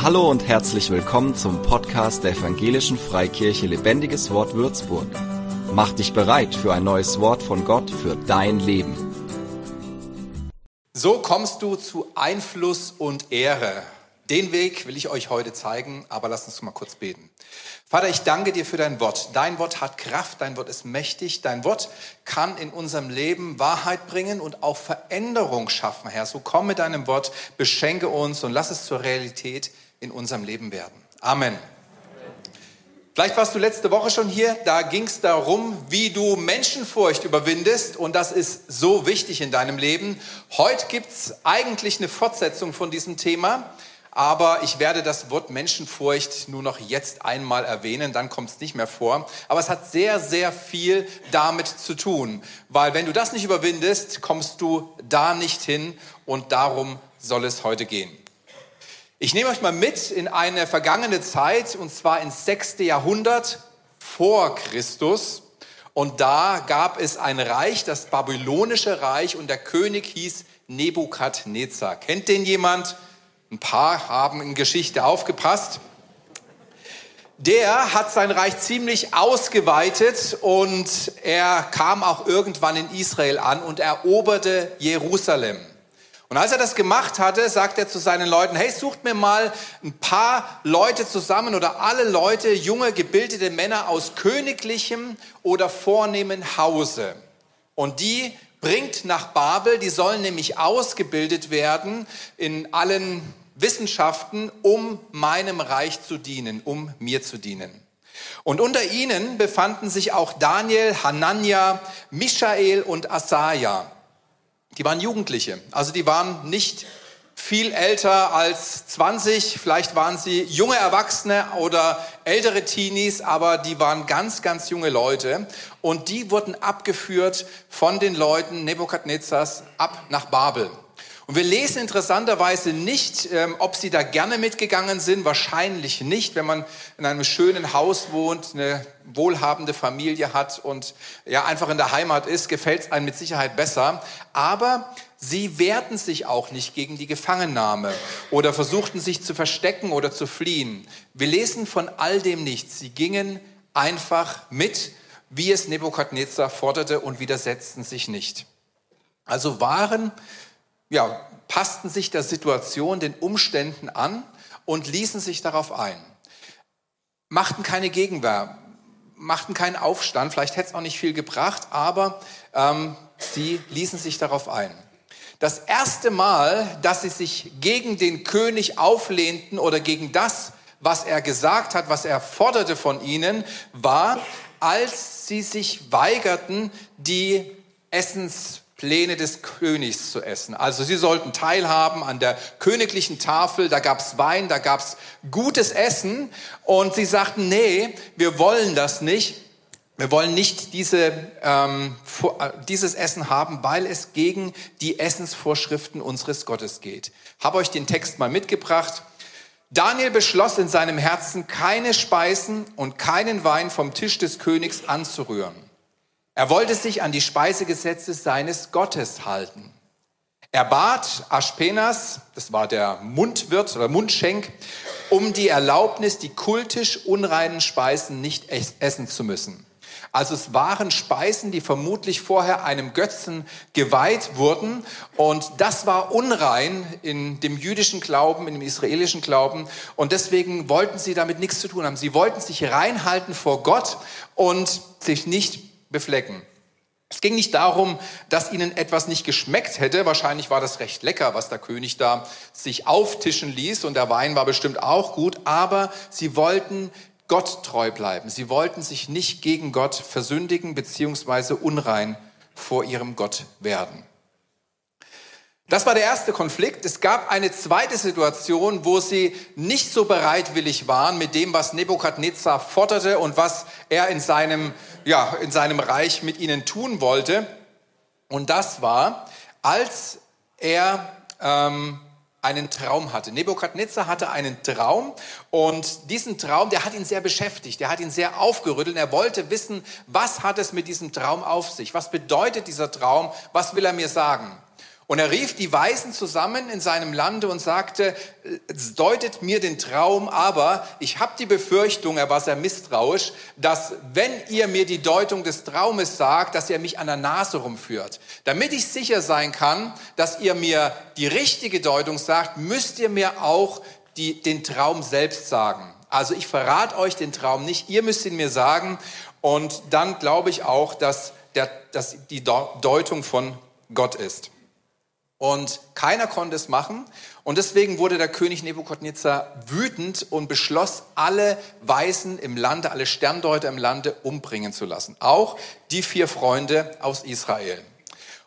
Hallo und herzlich willkommen zum Podcast der Evangelischen Freikirche Lebendiges Wort Würzburg. Mach dich bereit für ein neues Wort von Gott für dein Leben. So kommst du zu Einfluss und Ehre. Den Weg will ich euch heute zeigen, aber lasst uns mal kurz beten. Vater, ich danke dir für dein Wort. Dein Wort hat Kraft, dein Wort ist mächtig, dein Wort kann in unserem Leben Wahrheit bringen und auch Veränderung schaffen, Herr. So komm mit deinem Wort, beschenke uns und lass es zur Realität in unserem Leben werden. Amen. Vielleicht warst du letzte Woche schon hier, da ging es darum, wie du Menschenfurcht überwindest und das ist so wichtig in deinem Leben. Heute gibt es eigentlich eine Fortsetzung von diesem Thema aber ich werde das Wort Menschenfurcht nur noch jetzt einmal erwähnen, dann kommt es nicht mehr vor. Aber es hat sehr, sehr viel damit zu tun, weil wenn du das nicht überwindest, kommst du da nicht hin und darum soll es heute gehen. Ich nehme euch mal mit in eine vergangene Zeit, und zwar ins sechste Jahrhundert vor Christus. Und da gab es ein Reich, das babylonische Reich, und der König hieß Nebukadnezar. Kennt den jemand? Ein paar haben in Geschichte aufgepasst. Der hat sein Reich ziemlich ausgeweitet und er kam auch irgendwann in Israel an und eroberte Jerusalem. Und als er das gemacht hatte, sagt er zu seinen Leuten, hey, sucht mir mal ein paar Leute zusammen oder alle Leute, junge, gebildete Männer aus königlichem oder vornehmen Hause. Und die bringt nach Babel, die sollen nämlich ausgebildet werden in allen Wissenschaften, um meinem Reich zu dienen, um mir zu dienen. Und unter ihnen befanden sich auch Daniel, Hanania, Michael und Asaja. Die waren Jugendliche, also die waren nicht viel älter als 20, vielleicht waren sie junge Erwachsene oder ältere Teenies, aber die waren ganz, ganz junge Leute. Und die wurden abgeführt von den Leuten Nebukadnezars ab nach Babel. Und wir lesen interessanterweise nicht, ähm, ob sie da gerne mitgegangen sind. Wahrscheinlich nicht, wenn man in einem schönen Haus wohnt, eine wohlhabende Familie hat und ja einfach in der Heimat ist, gefällt es einem mit Sicherheit besser. Aber sie wehrten sich auch nicht gegen die Gefangennahme oder versuchten sich zu verstecken oder zu fliehen. Wir lesen von all dem nichts. Sie gingen einfach mit, wie es Nebukadnezar forderte und widersetzten sich nicht. Also waren ja, passten sich der Situation, den Umständen an und ließen sich darauf ein. Machten keine Gegenwehr, machten keinen Aufstand, vielleicht hätte es auch nicht viel gebracht, aber ähm, sie ließen sich darauf ein. Das erste Mal, dass sie sich gegen den König auflehnten oder gegen das, was er gesagt hat, was er forderte von ihnen, war, als sie sich weigerten, die Essens Pläne des Königs zu essen. Also sie sollten teilhaben an der königlichen Tafel, da gab's Wein, da gab's gutes Essen und sie sagten, nee, wir wollen das nicht. Wir wollen nicht diese, ähm, dieses Essen haben, weil es gegen die Essensvorschriften unseres Gottes geht. Habe euch den Text mal mitgebracht. Daniel beschloss in seinem Herzen, keine Speisen und keinen Wein vom Tisch des Königs anzurühren. Er wollte sich an die Speisegesetze seines Gottes halten. Er bat Aspenas, das war der Mundwirt oder Mundschenk, um die Erlaubnis, die kultisch unreinen Speisen nicht essen zu müssen. Also es waren Speisen, die vermutlich vorher einem Götzen geweiht wurden und das war unrein in dem jüdischen Glauben, in dem israelischen Glauben und deswegen wollten sie damit nichts zu tun haben. Sie wollten sich reinhalten vor Gott und sich nicht beflecken. Es ging nicht darum, dass ihnen etwas nicht geschmeckt hätte. Wahrscheinlich war das recht lecker, was der König da sich auftischen ließ und der Wein war bestimmt auch gut, aber sie wollten Gott treu bleiben. Sie wollten sich nicht gegen Gott versündigen beziehungsweise unrein vor ihrem Gott werden. Das war der erste Konflikt. Es gab eine zweite Situation, wo sie nicht so bereitwillig waren mit dem, was Nebukadnezar forderte und was er in seinem, ja, in seinem Reich mit ihnen tun wollte. Und das war, als er ähm, einen Traum hatte. Nebukadnezar hatte einen Traum und diesen Traum, der hat ihn sehr beschäftigt, der hat ihn sehr aufgerüttelt. Er wollte wissen, was hat es mit diesem Traum auf sich? Was bedeutet dieser Traum? Was will er mir sagen? Und er rief die Weisen zusammen in seinem Lande und sagte, deutet mir den Traum, aber ich habe die Befürchtung, er war sehr misstrauisch, dass wenn ihr mir die Deutung des Traumes sagt, dass ihr mich an der Nase rumführt. Damit ich sicher sein kann, dass ihr mir die richtige Deutung sagt, müsst ihr mir auch die, den Traum selbst sagen. Also ich verrate euch den Traum nicht, ihr müsst ihn mir sagen und dann glaube ich auch, dass, der, dass die Deutung von Gott ist. Und keiner konnte es machen. Und deswegen wurde der König Nebukadnezar wütend und beschloss, alle Weisen im Lande, alle Sterndeuter im Lande umbringen zu lassen. Auch die vier Freunde aus Israel.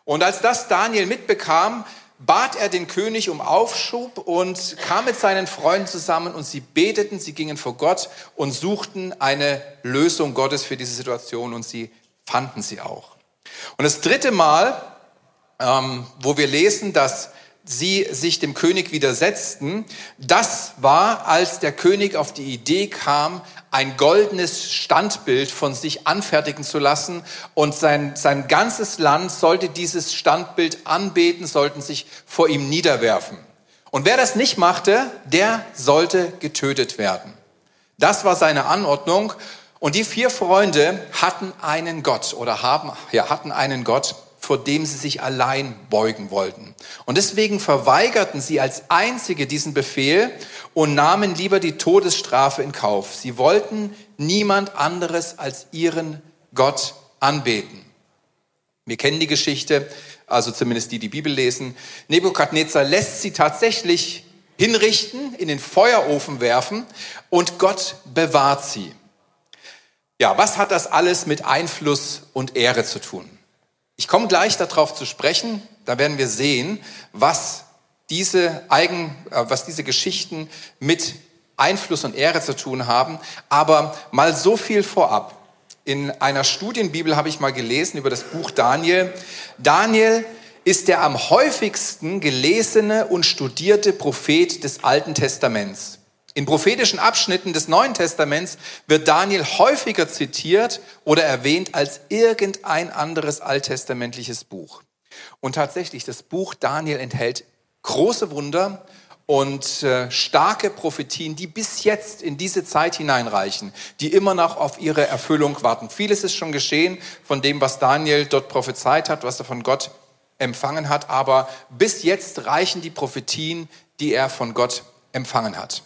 Und als das Daniel mitbekam, bat er den König um Aufschub und kam mit seinen Freunden zusammen und sie beteten, sie gingen vor Gott und suchten eine Lösung Gottes für diese Situation und sie fanden sie auch. Und das dritte Mal ähm, wo wir lesen, dass sie sich dem König widersetzten, das war, als der König auf die Idee kam, ein goldenes Standbild von sich anfertigen zu lassen und sein, sein ganzes Land sollte dieses Standbild anbeten, sollten sich vor ihm niederwerfen. Und wer das nicht machte, der sollte getötet werden. Das war seine Anordnung. Und die vier Freunde hatten einen Gott oder haben, ja, hatten einen Gott, vor dem sie sich allein beugen wollten. Und deswegen verweigerten sie als einzige diesen Befehl und nahmen lieber die Todesstrafe in Kauf. Sie wollten niemand anderes als ihren Gott anbeten. Wir kennen die Geschichte, also zumindest die, die Bibel lesen. Nebukadnezar lässt sie tatsächlich hinrichten, in den Feuerofen werfen und Gott bewahrt sie. Ja, was hat das alles mit Einfluss und Ehre zu tun? Ich komme gleich darauf zu sprechen. Da werden wir sehen, was diese Eigen, äh, was diese Geschichten mit Einfluss und Ehre zu tun haben. Aber mal so viel vorab. In einer Studienbibel habe ich mal gelesen über das Buch Daniel. Daniel ist der am häufigsten gelesene und studierte Prophet des Alten Testaments. In prophetischen Abschnitten des Neuen Testaments wird Daniel häufiger zitiert oder erwähnt als irgendein anderes alttestamentliches Buch. Und tatsächlich, das Buch Daniel enthält große Wunder und äh, starke Prophetien, die bis jetzt in diese Zeit hineinreichen, die immer noch auf ihre Erfüllung warten. Vieles ist schon geschehen von dem, was Daniel dort prophezeit hat, was er von Gott empfangen hat, aber bis jetzt reichen die Prophetien, die er von Gott empfangen hat.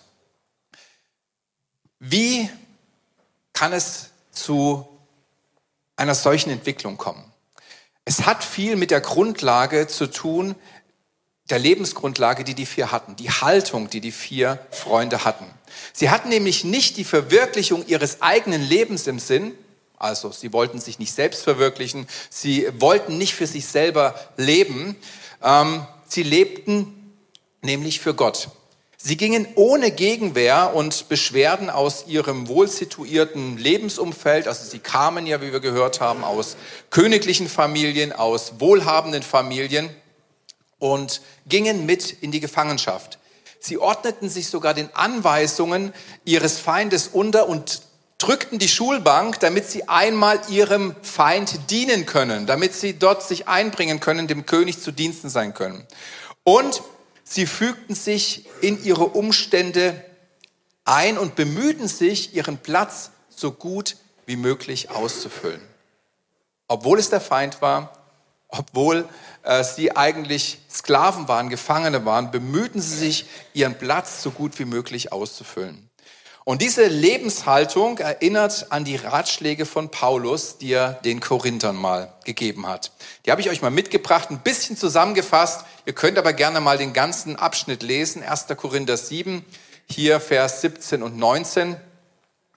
Wie kann es zu einer solchen Entwicklung kommen? Es hat viel mit der Grundlage zu tun, der Lebensgrundlage, die die vier hatten, die Haltung, die die vier Freunde hatten. Sie hatten nämlich nicht die Verwirklichung ihres eigenen Lebens im Sinn, also sie wollten sich nicht selbst verwirklichen, sie wollten nicht für sich selber leben, ähm, sie lebten nämlich für Gott. Sie gingen ohne Gegenwehr und Beschwerden aus ihrem wohlsituierten Lebensumfeld, also sie kamen ja, wie wir gehört haben, aus königlichen Familien, aus wohlhabenden Familien und gingen mit in die Gefangenschaft. Sie ordneten sich sogar den Anweisungen ihres Feindes unter und drückten die Schulbank, damit sie einmal ihrem Feind dienen können, damit sie dort sich einbringen können, dem König zu Diensten sein können. Und Sie fügten sich in ihre Umstände ein und bemühten sich, ihren Platz so gut wie möglich auszufüllen. Obwohl es der Feind war, obwohl äh, sie eigentlich Sklaven waren, Gefangene waren, bemühten sie sich, ihren Platz so gut wie möglich auszufüllen. Und diese Lebenshaltung erinnert an die Ratschläge von Paulus, die er den Korinthern mal gegeben hat. Die habe ich euch mal mitgebracht, ein bisschen zusammengefasst. Ihr könnt aber gerne mal den ganzen Abschnitt lesen. 1. Korinther 7, hier Vers 17 und 19.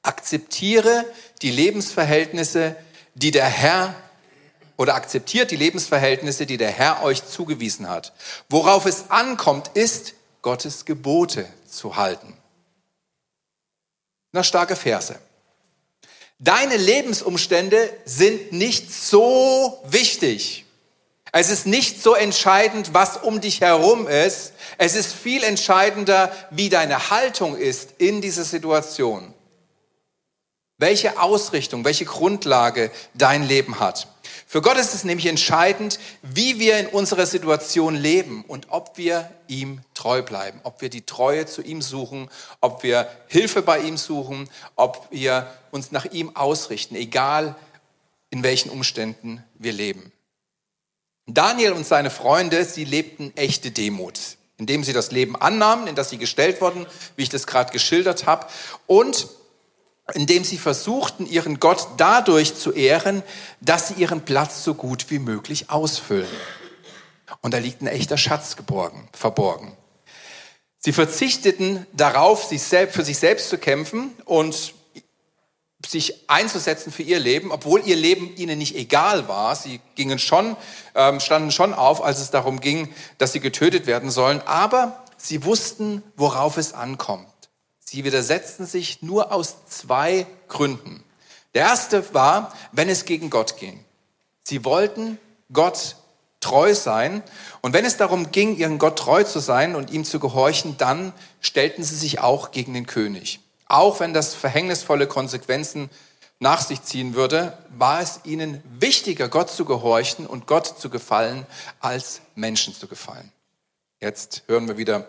Akzeptiere die Lebensverhältnisse, die der Herr oder akzeptiert die Lebensverhältnisse, die der Herr euch zugewiesen hat. Worauf es ankommt, ist, Gottes Gebote zu halten. Na, starke Verse. Deine Lebensumstände sind nicht so wichtig. Es ist nicht so entscheidend, was um dich herum ist. Es ist viel entscheidender, wie deine Haltung ist in dieser Situation. Welche Ausrichtung, welche Grundlage dein Leben hat. Für Gott ist es nämlich entscheidend, wie wir in unserer Situation leben und ob wir ihm treu bleiben, ob wir die Treue zu ihm suchen, ob wir Hilfe bei ihm suchen, ob wir uns nach ihm ausrichten, egal in welchen Umständen wir leben. Daniel und seine Freunde, sie lebten echte Demut, indem sie das Leben annahmen, in das sie gestellt wurden, wie ich das gerade geschildert habe, und indem sie versuchten, ihren Gott dadurch zu ehren, dass sie ihren Platz so gut wie möglich ausfüllen. Und da liegt ein echter Schatz geborgen, verborgen. Sie verzichteten darauf, sich selbst, für sich selbst zu kämpfen und sich einzusetzen für ihr Leben, obwohl ihr Leben ihnen nicht egal war. Sie gingen schon, ähm, standen schon auf, als es darum ging, dass sie getötet werden sollen. Aber sie wussten, worauf es ankommt. Sie widersetzten sich nur aus zwei Gründen. Der erste war, wenn es gegen Gott ging. Sie wollten Gott treu sein. Und wenn es darum ging, ihren Gott treu zu sein und ihm zu gehorchen, dann stellten sie sich auch gegen den König. Auch wenn das verhängnisvolle Konsequenzen nach sich ziehen würde, war es ihnen wichtiger, Gott zu gehorchen und Gott zu gefallen, als Menschen zu gefallen. Jetzt hören wir wieder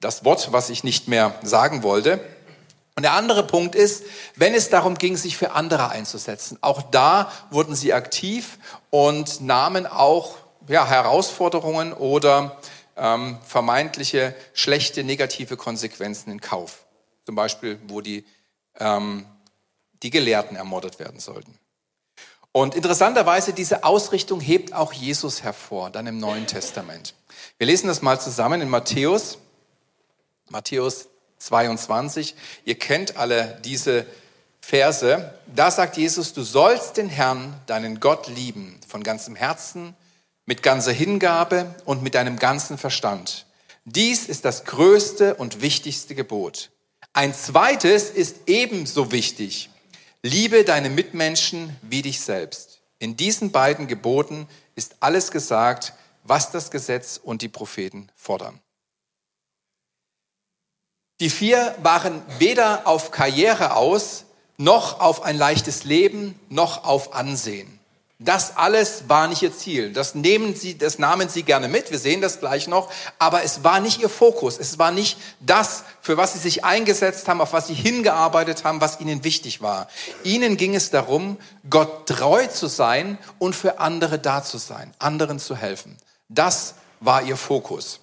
das Wort, was ich nicht mehr sagen wollte. Und der andere Punkt ist, wenn es darum ging, sich für andere einzusetzen, auch da wurden sie aktiv und nahmen auch ja, Herausforderungen oder ähm, vermeintliche schlechte negative Konsequenzen in Kauf. Zum Beispiel, wo die, ähm, die Gelehrten ermordet werden sollten. Und interessanterweise, diese Ausrichtung hebt auch Jesus hervor, dann im Neuen Testament. Wir lesen das mal zusammen in Matthäus Matthäus 22. Ihr kennt alle diese Verse. Da sagt Jesus, du sollst den Herrn, deinen Gott lieben, von ganzem Herzen, mit ganzer Hingabe und mit deinem ganzen Verstand. Dies ist das größte und wichtigste Gebot. Ein zweites ist ebenso wichtig. Liebe deine Mitmenschen wie dich selbst. In diesen beiden Geboten ist alles gesagt, was das Gesetz und die Propheten fordern. Die vier waren weder auf Karriere aus, noch auf ein leichtes Leben, noch auf Ansehen. Das alles war nicht ihr Ziel. Das nehmen sie, das nahmen sie gerne mit. Wir sehen das gleich noch. Aber es war nicht ihr Fokus. Es war nicht das, für was sie sich eingesetzt haben, auf was sie hingearbeitet haben, was ihnen wichtig war. Ihnen ging es darum, Gott treu zu sein und für andere da zu sein, anderen zu helfen. Das war ihr Fokus.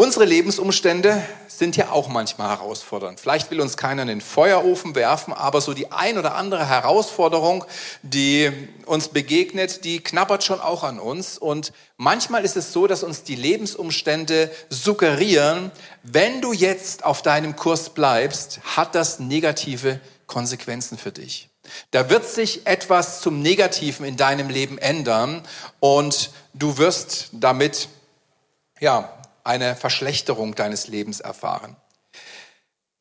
Unsere Lebensumstände sind ja auch manchmal herausfordernd. Vielleicht will uns keiner in den Feuerofen werfen, aber so die ein oder andere Herausforderung, die uns begegnet, die knabbert schon auch an uns. Und manchmal ist es so, dass uns die Lebensumstände suggerieren, wenn du jetzt auf deinem Kurs bleibst, hat das negative Konsequenzen für dich. Da wird sich etwas zum Negativen in deinem Leben ändern und du wirst damit, ja, eine Verschlechterung deines Lebens erfahren.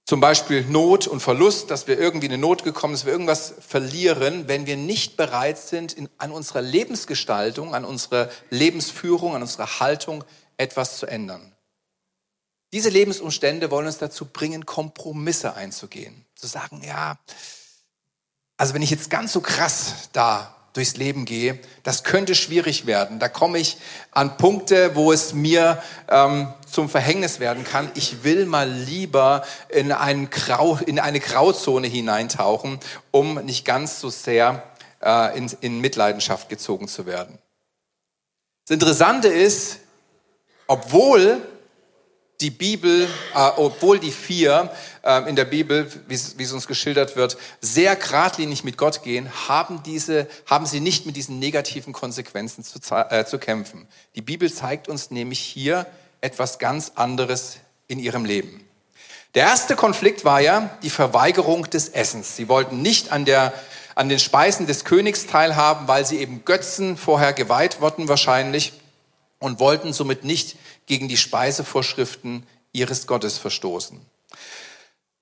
Zum Beispiel Not und Verlust, dass wir irgendwie in eine Not gekommen sind, dass wir irgendwas verlieren, wenn wir nicht bereit sind, in, an unserer Lebensgestaltung, an unserer Lebensführung, an unserer Haltung etwas zu ändern. Diese Lebensumstände wollen uns dazu bringen, Kompromisse einzugehen. Zu sagen, ja, also wenn ich jetzt ganz so krass da durchs Leben gehe, das könnte schwierig werden. Da komme ich an Punkte, wo es mir ähm, zum Verhängnis werden kann. Ich will mal lieber in, einen Grau, in eine Grauzone hineintauchen, um nicht ganz so sehr äh, in, in Mitleidenschaft gezogen zu werden. Das Interessante ist, obwohl die Bibel, äh, obwohl die vier in der Bibel, wie es uns geschildert wird, sehr geradlinig mit Gott gehen, haben, diese, haben sie nicht mit diesen negativen Konsequenzen zu, äh, zu kämpfen. Die Bibel zeigt uns nämlich hier etwas ganz anderes in ihrem Leben. Der erste Konflikt war ja die Verweigerung des Essens. Sie wollten nicht an, der, an den Speisen des Königs teilhaben, weil sie eben Götzen vorher geweiht wurden wahrscheinlich und wollten somit nicht gegen die Speisevorschriften ihres Gottes verstoßen.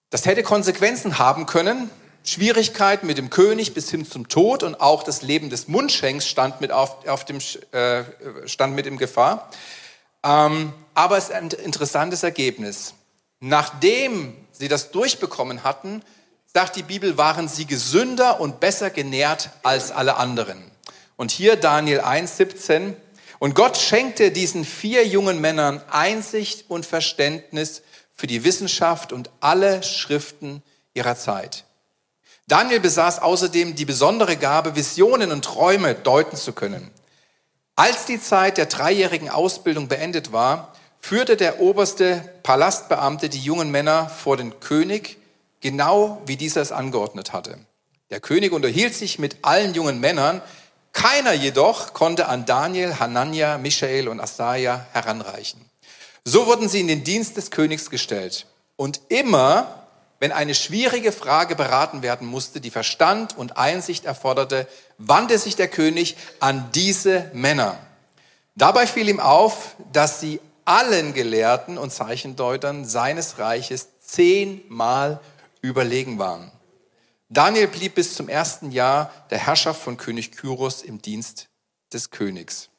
Das hätte Konsequenzen haben können. Schwierigkeiten mit dem König bis hin zum Tod und auch das Leben des Mundschenks stand mit, auf, auf dem, äh, stand mit in Gefahr. Ähm, aber es ist ein interessantes Ergebnis. Nachdem sie das durchbekommen hatten, sagt die Bibel, waren sie gesünder und besser genährt als alle anderen. Und hier Daniel 1, 17. Und Gott schenkte diesen vier jungen Männern Einsicht und Verständnis für die Wissenschaft und alle Schriften ihrer Zeit. Daniel besaß außerdem die besondere Gabe, Visionen und Träume deuten zu können. Als die Zeit der dreijährigen Ausbildung beendet war, führte der oberste Palastbeamte die jungen Männer vor den König, genau wie dieser es angeordnet hatte. Der König unterhielt sich mit allen jungen Männern, keiner jedoch konnte an Daniel, Hanania, Michael und Asaja heranreichen. So wurden sie in den Dienst des Königs gestellt. Und immer, wenn eine schwierige Frage beraten werden musste, die Verstand und Einsicht erforderte, wandte sich der König an diese Männer. Dabei fiel ihm auf, dass sie allen Gelehrten und Zeichendeutern seines Reiches zehnmal überlegen waren. Daniel blieb bis zum ersten Jahr der Herrschaft von König Kyros im Dienst des Königs.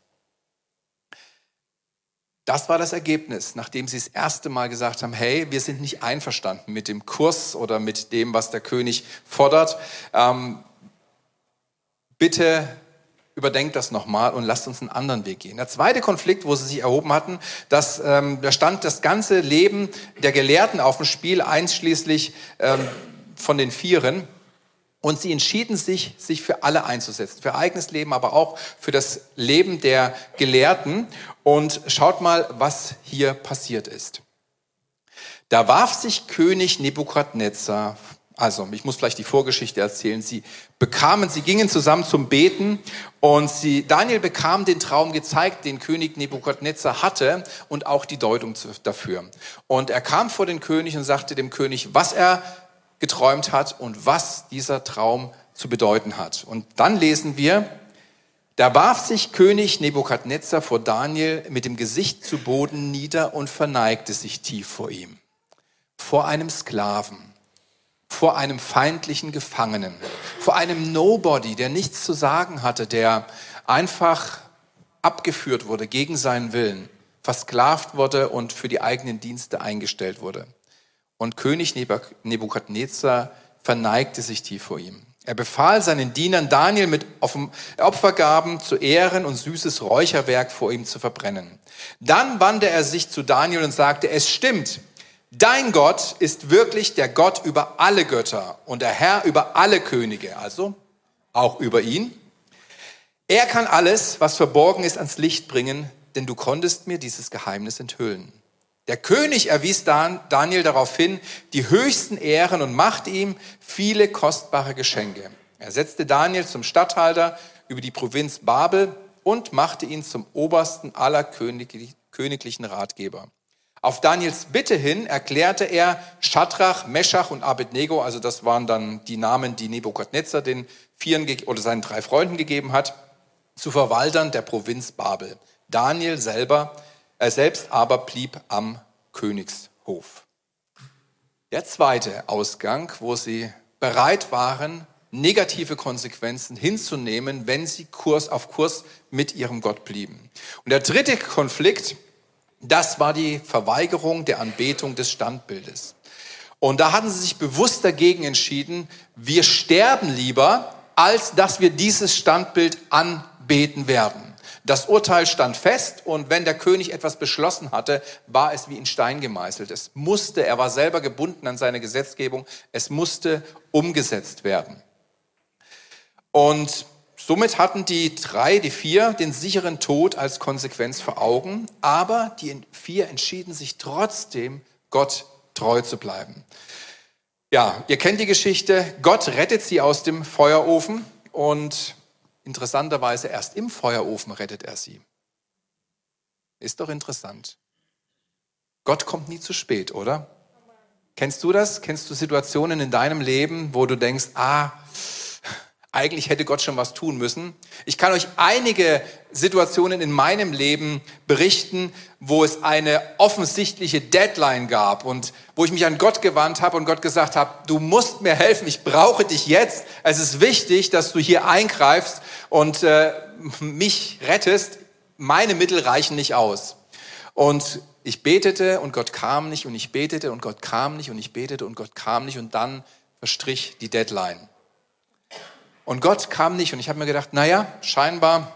Das war das Ergebnis, nachdem sie das erste Mal gesagt haben, hey, wir sind nicht einverstanden mit dem Kurs oder mit dem, was der König fordert. Ähm, bitte überdenkt das nochmal und lasst uns einen anderen Weg gehen. Der zweite Konflikt, wo sie sich erhoben hatten, dass, ähm, da stand das ganze Leben der Gelehrten auf dem Spiel, einschließlich ähm, von den Vieren. Und sie entschieden sich, sich für alle einzusetzen, für eigenes Leben, aber auch für das Leben der Gelehrten. Und schaut mal, was hier passiert ist. Da warf sich König Nebukadnezar also, ich muss vielleicht die Vorgeschichte erzählen. Sie bekamen, sie gingen zusammen zum Beten und sie, Daniel bekam den Traum gezeigt, den König Nebukadnezar hatte und auch die Deutung dafür. Und er kam vor den König und sagte dem König, was er geträumt hat und was dieser Traum zu bedeuten hat. Und dann lesen wir, da warf sich König Nebukadnezar vor Daniel mit dem Gesicht zu Boden nieder und verneigte sich tief vor ihm, vor einem Sklaven vor einem feindlichen Gefangenen, vor einem Nobody, der nichts zu sagen hatte, der einfach abgeführt wurde gegen seinen Willen, versklavt wurde und für die eigenen Dienste eingestellt wurde. Und König Nebukadnezar verneigte sich tief vor ihm. Er befahl seinen Dienern, Daniel mit Opfergaben zu ehren und süßes Räucherwerk vor ihm zu verbrennen. Dann wandte er sich zu Daniel und sagte, es stimmt, Dein Gott ist wirklich der Gott über alle Götter und der Herr über alle Könige, also auch über ihn. Er kann alles, was verborgen ist, ans Licht bringen, denn du konntest mir dieses Geheimnis enthüllen. Der König erwies Daniel daraufhin die höchsten Ehren und machte ihm viele kostbare Geschenke. Er setzte Daniel zum Statthalter über die Provinz Babel und machte ihn zum obersten aller königlichen Ratgeber. Auf Daniels Bitte hin erklärte er Schadrach, Meschach und Abednego, also das waren dann die Namen, die Nebukadnezar den Vieren oder seinen drei Freunden gegeben hat, zu Verwaltern der Provinz Babel. Daniel selber, er selbst aber blieb am Königshof. Der zweite Ausgang, wo sie bereit waren, negative Konsequenzen hinzunehmen, wenn sie Kurs auf Kurs mit ihrem Gott blieben. Und der dritte Konflikt, das war die Verweigerung der Anbetung des Standbildes. Und da hatten sie sich bewusst dagegen entschieden, wir sterben lieber, als dass wir dieses Standbild anbeten werden. Das Urteil stand fest und wenn der König etwas beschlossen hatte, war es wie in Stein gemeißelt. Es musste, er war selber gebunden an seine Gesetzgebung, es musste umgesetzt werden. Und Somit hatten die drei, die vier den sicheren Tod als Konsequenz vor Augen, aber die vier entschieden sich trotzdem, Gott treu zu bleiben. Ja, ihr kennt die Geschichte. Gott rettet sie aus dem Feuerofen und interessanterweise erst im Feuerofen rettet er sie. Ist doch interessant. Gott kommt nie zu spät, oder? Kennst du das? Kennst du Situationen in deinem Leben, wo du denkst, ah, eigentlich hätte Gott schon was tun müssen. Ich kann euch einige Situationen in meinem Leben berichten, wo es eine offensichtliche Deadline gab und wo ich mich an Gott gewandt habe und Gott gesagt habe, du musst mir helfen, ich brauche dich jetzt. Es ist wichtig, dass du hier eingreifst und äh, mich rettest. Meine Mittel reichen nicht aus. Und ich betete und Gott kam nicht und ich betete und Gott kam nicht und ich betete und Gott kam nicht und dann verstrich die Deadline. Und Gott kam nicht und ich habe mir gedacht, naja, scheinbar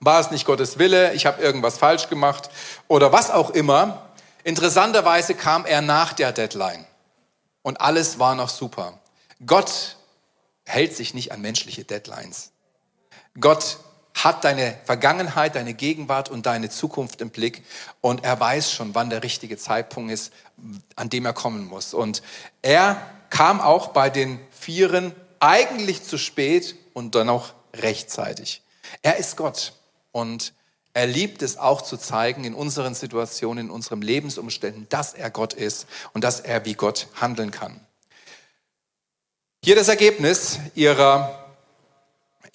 war es nicht Gottes Wille, ich habe irgendwas falsch gemacht oder was auch immer. Interessanterweise kam er nach der Deadline und alles war noch super. Gott hält sich nicht an menschliche Deadlines. Gott hat deine Vergangenheit, deine Gegenwart und deine Zukunft im Blick und er weiß schon, wann der richtige Zeitpunkt ist, an dem er kommen muss. Und er kam auch bei den Vieren eigentlich zu spät und dann auch rechtzeitig. Er ist Gott und er liebt es auch zu zeigen in unseren Situationen, in unseren Lebensumständen, dass er Gott ist und dass er wie Gott handeln kann. Hier das Ergebnis ihrer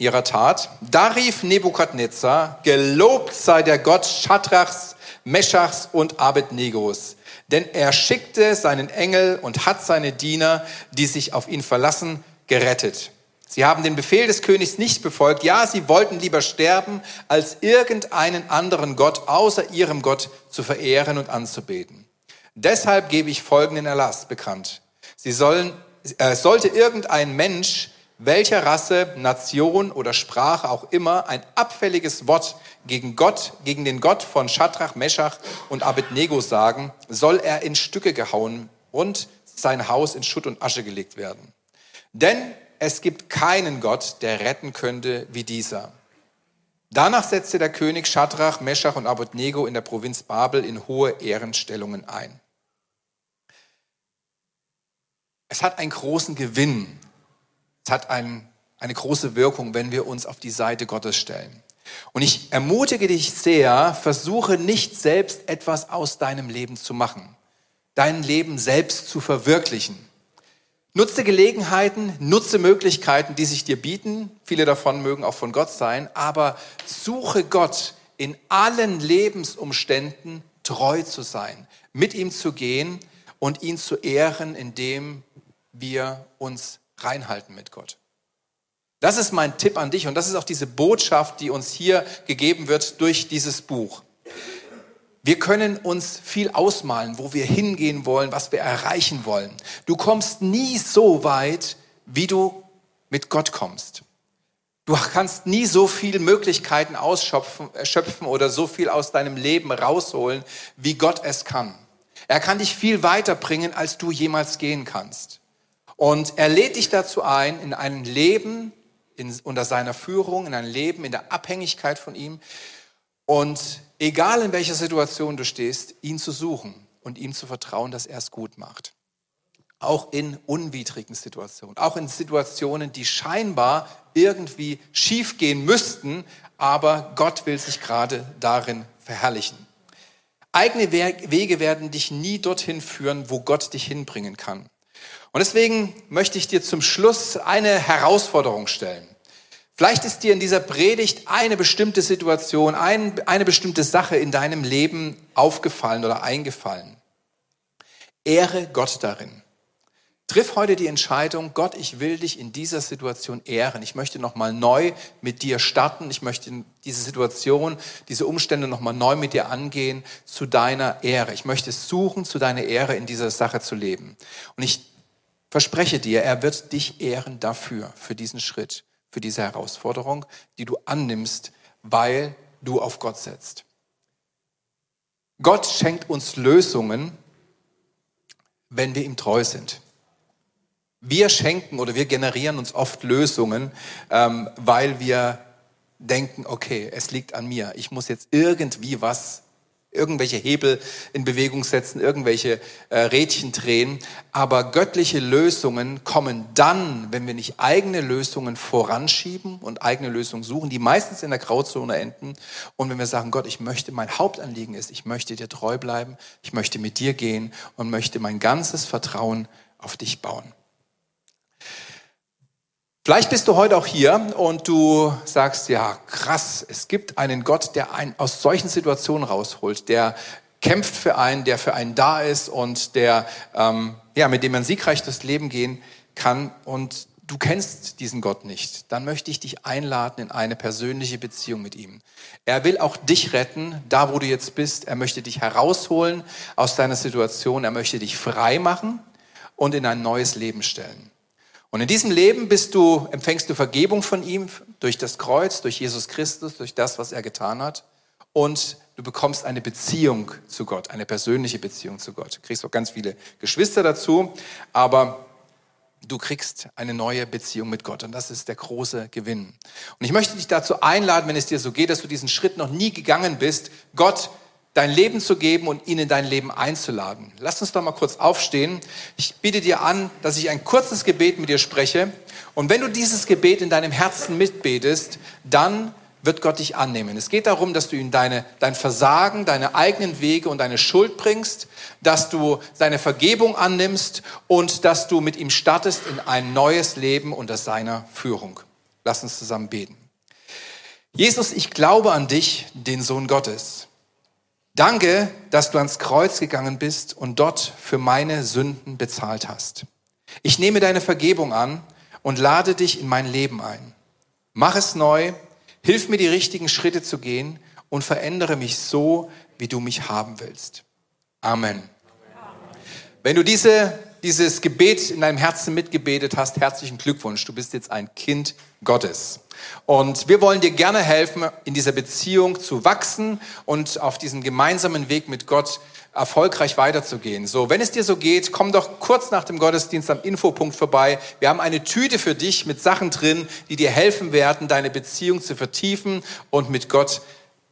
ihrer Tat. Da rief Nebukadnezar, gelobt sei der Gott Schadrachs, Meschachs und Abednegos, denn er schickte seinen Engel und hat seine Diener, die sich auf ihn verlassen, gerettet. Sie haben den Befehl des Königs nicht befolgt. Ja, sie wollten lieber sterben, als irgendeinen anderen Gott außer ihrem Gott zu verehren und anzubeten. Deshalb gebe ich folgenden Erlass bekannt. Sie sollen, äh, sollte irgendein Mensch welcher Rasse, Nation oder Sprache auch immer ein abfälliges Wort gegen Gott, gegen den Gott von Shadrach, Meshach und Abednego sagen, soll er in Stücke gehauen und sein Haus in Schutt und Asche gelegt werden. Denn es gibt keinen Gott, der retten könnte wie dieser. Danach setzte der König Shadrach, Meshach und Abednego in der Provinz Babel in hohe Ehrenstellungen ein. Es hat einen großen Gewinn, es hat ein, eine große Wirkung, wenn wir uns auf die Seite Gottes stellen. Und ich ermutige dich sehr, versuche nicht selbst etwas aus deinem Leben zu machen, dein Leben selbst zu verwirklichen. Nutze Gelegenheiten, nutze Möglichkeiten, die sich dir bieten. Viele davon mögen auch von Gott sein, aber suche Gott in allen Lebensumständen treu zu sein, mit ihm zu gehen und ihn zu ehren, indem wir uns reinhalten mit Gott. Das ist mein Tipp an dich und das ist auch diese Botschaft, die uns hier gegeben wird durch dieses Buch. Wir können uns viel ausmalen, wo wir hingehen wollen, was wir erreichen wollen. Du kommst nie so weit, wie du mit Gott kommst. Du kannst nie so viele Möglichkeiten ausschöpfen oder so viel aus deinem Leben rausholen, wie Gott es kann. Er kann dich viel weiter bringen, als du jemals gehen kannst. Und er lädt dich dazu ein, in ein Leben in, unter seiner Führung, in ein Leben in der Abhängigkeit von ihm. Und egal in welcher Situation du stehst, ihn zu suchen und ihm zu vertrauen, dass er es gut macht. Auch in unwidrigen Situationen, auch in Situationen, die scheinbar irgendwie schiefgehen müssten, aber Gott will sich gerade darin verherrlichen. Eigene Wege werden dich nie dorthin führen, wo Gott dich hinbringen kann. Und deswegen möchte ich dir zum Schluss eine Herausforderung stellen. Vielleicht ist dir in dieser Predigt eine bestimmte Situation, ein, eine bestimmte Sache in deinem Leben aufgefallen oder eingefallen. Ehre Gott darin. Triff heute die Entscheidung, Gott, ich will dich in dieser Situation ehren. Ich möchte nochmal neu mit dir starten. Ich möchte diese Situation, diese Umstände nochmal neu mit dir angehen zu deiner Ehre. Ich möchte suchen, zu deiner Ehre in dieser Sache zu leben. Und ich verspreche dir, er wird dich ehren dafür, für diesen Schritt, für diese Herausforderung, die du annimmst, weil du auf Gott setzt. Gott schenkt uns Lösungen, wenn wir ihm treu sind. Wir schenken oder wir generieren uns oft Lösungen, ähm, weil wir denken, okay, es liegt an mir. Ich muss jetzt irgendwie was irgendwelche Hebel in Bewegung setzen, irgendwelche äh, Rädchen drehen. Aber göttliche Lösungen kommen dann, wenn wir nicht eigene Lösungen voranschieben und eigene Lösungen suchen, die meistens in der Grauzone enden. Und wenn wir sagen, Gott, ich möchte, mein Hauptanliegen ist, ich möchte dir treu bleiben, ich möchte mit dir gehen und möchte mein ganzes Vertrauen auf dich bauen. Vielleicht bist du heute auch hier und du sagst, ja, krass, es gibt einen Gott, der einen aus solchen Situationen rausholt, der kämpft für einen, der für einen da ist und der, ähm, ja, mit dem man siegreich das Leben gehen kann und du kennst diesen Gott nicht, dann möchte ich dich einladen in eine persönliche Beziehung mit ihm. Er will auch dich retten, da wo du jetzt bist. Er möchte dich herausholen aus deiner Situation. Er möchte dich frei machen und in ein neues Leben stellen. Und in diesem Leben bist du, empfängst du Vergebung von ihm durch das Kreuz, durch Jesus Christus, durch das, was er getan hat. Und du bekommst eine Beziehung zu Gott, eine persönliche Beziehung zu Gott. Du kriegst auch ganz viele Geschwister dazu, aber du kriegst eine neue Beziehung mit Gott. Und das ist der große Gewinn. Und ich möchte dich dazu einladen, wenn es dir so geht, dass du diesen Schritt noch nie gegangen bist, Gott dein Leben zu geben und ihn in dein Leben einzuladen. Lass uns doch mal kurz aufstehen. Ich biete dir an, dass ich ein kurzes Gebet mit dir spreche. Und wenn du dieses Gebet in deinem Herzen mitbetest, dann wird Gott dich annehmen. Es geht darum, dass du ihm deine, dein Versagen, deine eigenen Wege und deine Schuld bringst, dass du seine Vergebung annimmst und dass du mit ihm startest in ein neues Leben unter seiner Führung. Lass uns zusammen beten. Jesus, ich glaube an dich, den Sohn Gottes. Danke, dass du ans Kreuz gegangen bist und dort für meine Sünden bezahlt hast. Ich nehme deine Vergebung an und lade dich in mein Leben ein. Mach es neu Hilf mir, die richtigen Schritte zu gehen und verändere mich so, wie du mich haben willst. Amen. Wenn du diese, dieses Gebet in deinem Herzen mitgebetet hast, herzlichen Glückwunsch. Du bist jetzt ein Kind Gottes. Und wir wollen dir gerne helfen, in dieser Beziehung zu wachsen und auf diesem gemeinsamen Weg mit Gott erfolgreich weiterzugehen. So, wenn es dir so geht, komm doch kurz nach dem Gottesdienst am Infopunkt vorbei. Wir haben eine Tüte für dich mit Sachen drin, die dir helfen werden, deine Beziehung zu vertiefen und mit Gott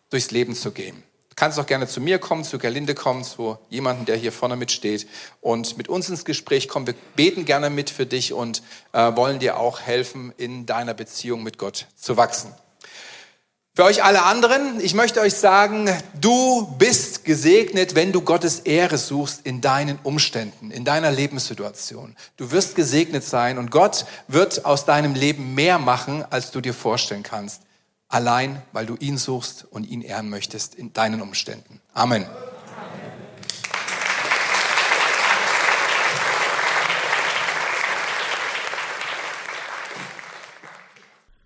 durchs Leben zu gehen. Du kannst auch gerne zu mir kommen, zu Gerlinde kommen, zu jemandem, der hier vorne mitsteht und mit uns ins Gespräch kommen. Wir beten gerne mit für dich und äh, wollen dir auch helfen, in deiner Beziehung mit Gott zu wachsen. Für euch alle anderen, ich möchte euch sagen, du bist gesegnet, wenn du Gottes Ehre suchst in deinen Umständen, in deiner Lebenssituation. Du wirst gesegnet sein und Gott wird aus deinem Leben mehr machen, als du dir vorstellen kannst. Allein, weil du ihn suchst und ihn ehren möchtest in deinen Umständen. Amen.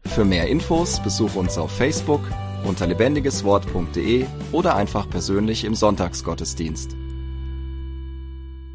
Für mehr Infos besuche uns auf Facebook unter lebendigeswort.de oder einfach persönlich im Sonntagsgottesdienst.